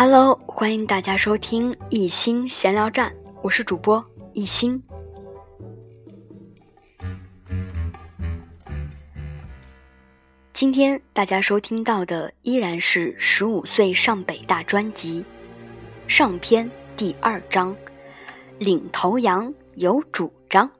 Hello，欢迎大家收听一心闲聊站，我是主播一心。今天大家收听到的依然是《十五岁上北大》专辑上篇第二章，领头羊有主张。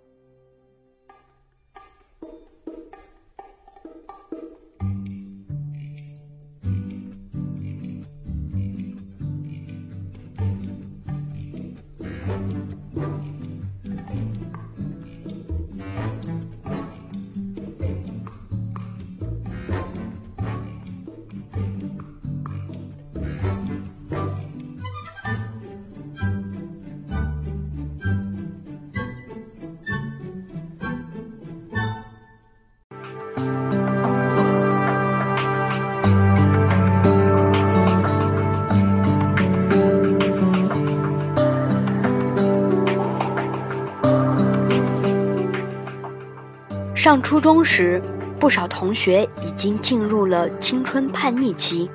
上初中时，不少同学已经进入了青春叛逆期，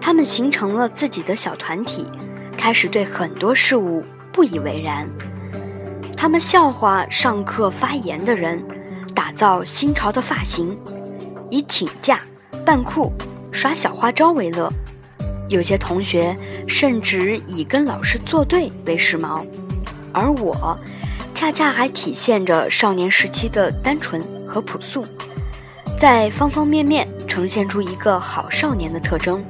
他们形成了自己的小团体，开始对很多事物不以为然。他们笑话上课发言的人，打造新潮的发型，以请假、扮酷、耍小花招为乐。有些同学甚至以跟老师作对为时髦，而我。恰恰还体现着少年时期的单纯和朴素，在方方面面呈现出一个好少年的特征。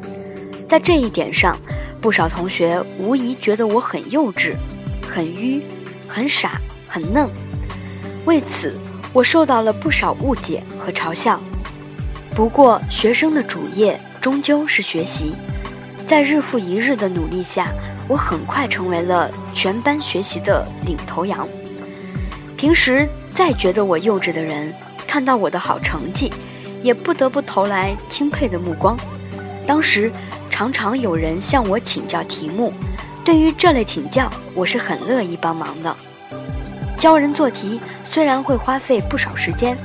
在这一点上，不少同学无疑觉得我很幼稚、很愚、很傻、很嫩。为此，我受到了不少误解和嘲笑。不过，学生的主业终究是学习，在日复一日的努力下，我很快成为了全班学习的领头羊。平时再觉得我幼稚的人，看到我的好成绩，也不得不投来钦佩的目光。当时常常有人向我请教题目，对于这类请教，我是很乐意帮忙的。教人做题虽然会花费不少时间，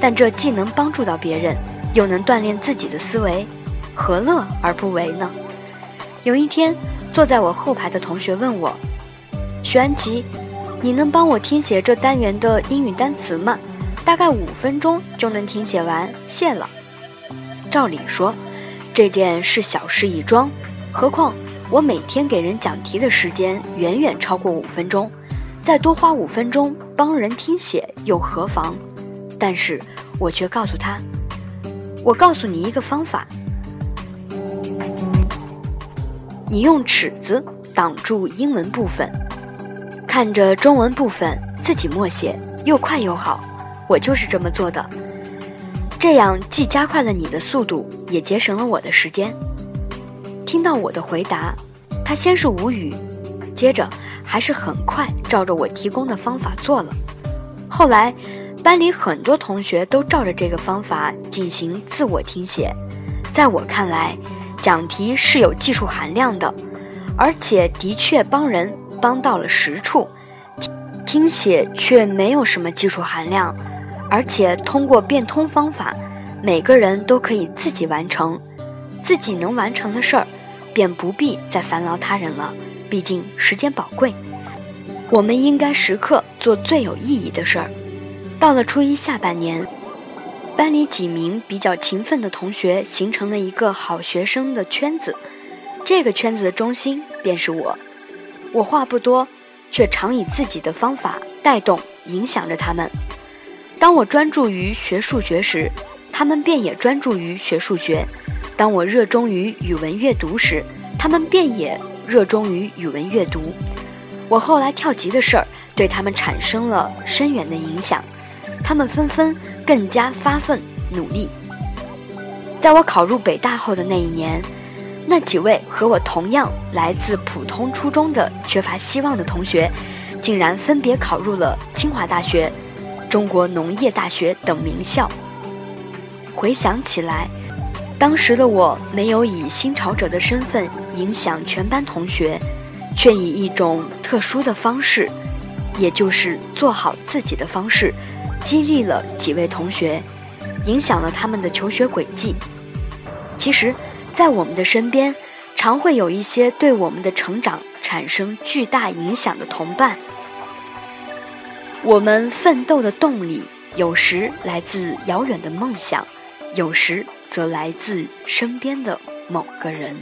但这既能帮助到别人，又能锻炼自己的思维，何乐而不为呢？有一天，坐在我后排的同学问我：“徐安琪。”你能帮我听写这单元的英语单词吗？大概五分钟就能听写完，谢了。照理说，这件事小事一桩，何况我每天给人讲题的时间远远超过五分钟，再多花五分钟帮人听写又何妨？但是我却告诉他：“我告诉你一个方法，你用尺子挡住英文部分。”看着中文部分自己默写，又快又好，我就是这么做的。这样既加快了你的速度，也节省了我的时间。听到我的回答，他先是无语，接着还是很快照着我提供的方法做了。后来，班里很多同学都照着这个方法进行自我听写。在我看来，讲题是有技术含量的，而且的确帮人。帮到了实处，听写却没有什么技术含量，而且通过变通方法，每个人都可以自己完成，自己能完成的事儿，便不必再烦劳他人了。毕竟时间宝贵，我们应该时刻做最有意义的事儿。到了初一下半年，班里几名比较勤奋的同学形成了一个好学生的圈子，这个圈子的中心便是我。我话不多，却常以自己的方法带动、影响着他们。当我专注于学数学时，他们便也专注于学数学；当我热衷于语文阅读时，他们便也热衷于语文阅读。我后来跳级的事儿，对他们产生了深远的影响，他们纷纷更加发奋努力。在我考入北大后的那一年。那几位和我同样来自普通初中的缺乏希望的同学，竟然分别考入了清华大学、中国农业大学等名校。回想起来，当时的我没有以新潮者的身份影响全班同学，却以一种特殊的方式，也就是做好自己的方式，激励了几位同学，影响了他们的求学轨迹。其实。在我们的身边，常会有一些对我们的成长产生巨大影响的同伴。我们奋斗的动力，有时来自遥远的梦想，有时则来自身边的某个人。